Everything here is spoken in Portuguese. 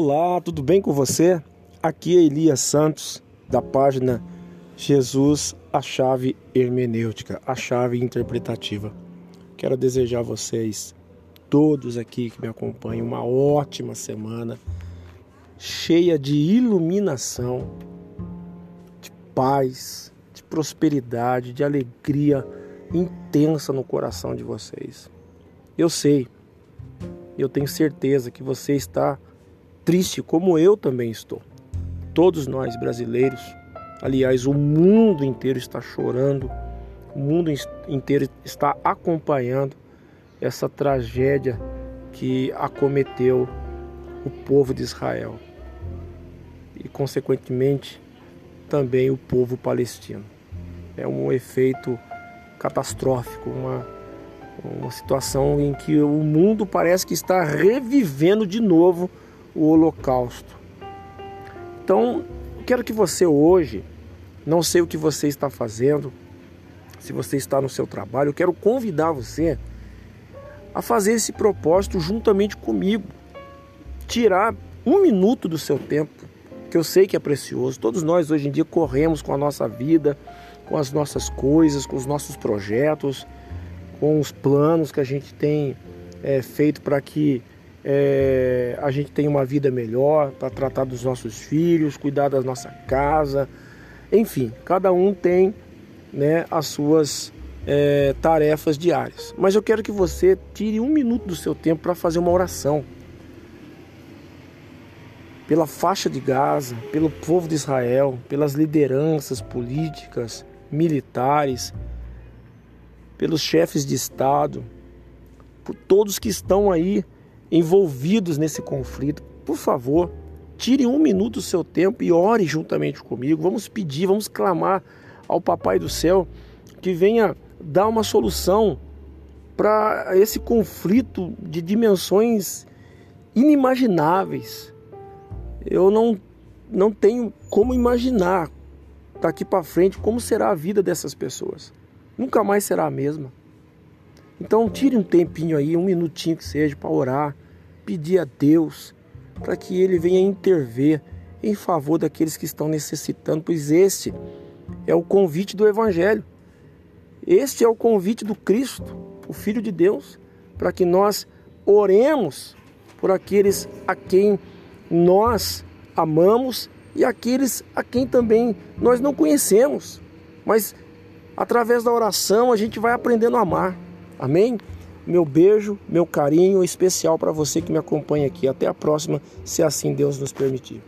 Olá, tudo bem com você? Aqui é Elias Santos, da página Jesus, a chave hermenêutica, a chave interpretativa. Quero desejar a vocês, todos aqui que me acompanham, uma ótima semana, cheia de iluminação, de paz, de prosperidade, de alegria intensa no coração de vocês. Eu sei, eu tenho certeza que você está triste como eu também estou. Todos nós brasileiros, aliás, o mundo inteiro está chorando, o mundo inteiro está acompanhando essa tragédia que acometeu o povo de Israel e, consequentemente, também o povo palestino. É um efeito catastrófico, uma, uma situação em que o mundo parece que está revivendo de novo o Holocausto. Então, quero que você hoje, não sei o que você está fazendo, se você está no seu trabalho, eu quero convidar você a fazer esse propósito juntamente comigo. Tirar um minuto do seu tempo, que eu sei que é precioso. Todos nós hoje em dia corremos com a nossa vida, com as nossas coisas, com os nossos projetos, com os planos que a gente tem é, feito para que é, a gente tenha uma vida melhor, para tratar dos nossos filhos, cuidar da nossa casa, enfim, cada um tem né, as suas é, tarefas diárias. Mas eu quero que você tire um minuto do seu tempo para fazer uma oração pela faixa de Gaza, pelo povo de Israel, pelas lideranças políticas, militares, pelos chefes de Estado, por todos que estão aí envolvidos nesse conflito. Por favor, tire um minuto do seu tempo e ore juntamente comigo. Vamos pedir, vamos clamar ao Papai do Céu que venha dar uma solução para esse conflito de dimensões inimagináveis. Eu não, não tenho como imaginar daqui para frente como será a vida dessas pessoas. Nunca mais será a mesma. Então tire um tempinho aí, um minutinho que seja, para orar, pedir a Deus para que Ele venha intervir em favor daqueles que estão necessitando, pois este é o convite do Evangelho. Este é o convite do Cristo, o Filho de Deus, para que nós oremos por aqueles a quem nós amamos e aqueles a quem também nós não conhecemos, mas através da oração a gente vai aprendendo a amar. Amém? Meu beijo, meu carinho especial para você que me acompanha aqui. Até a próxima, se assim Deus nos permitir.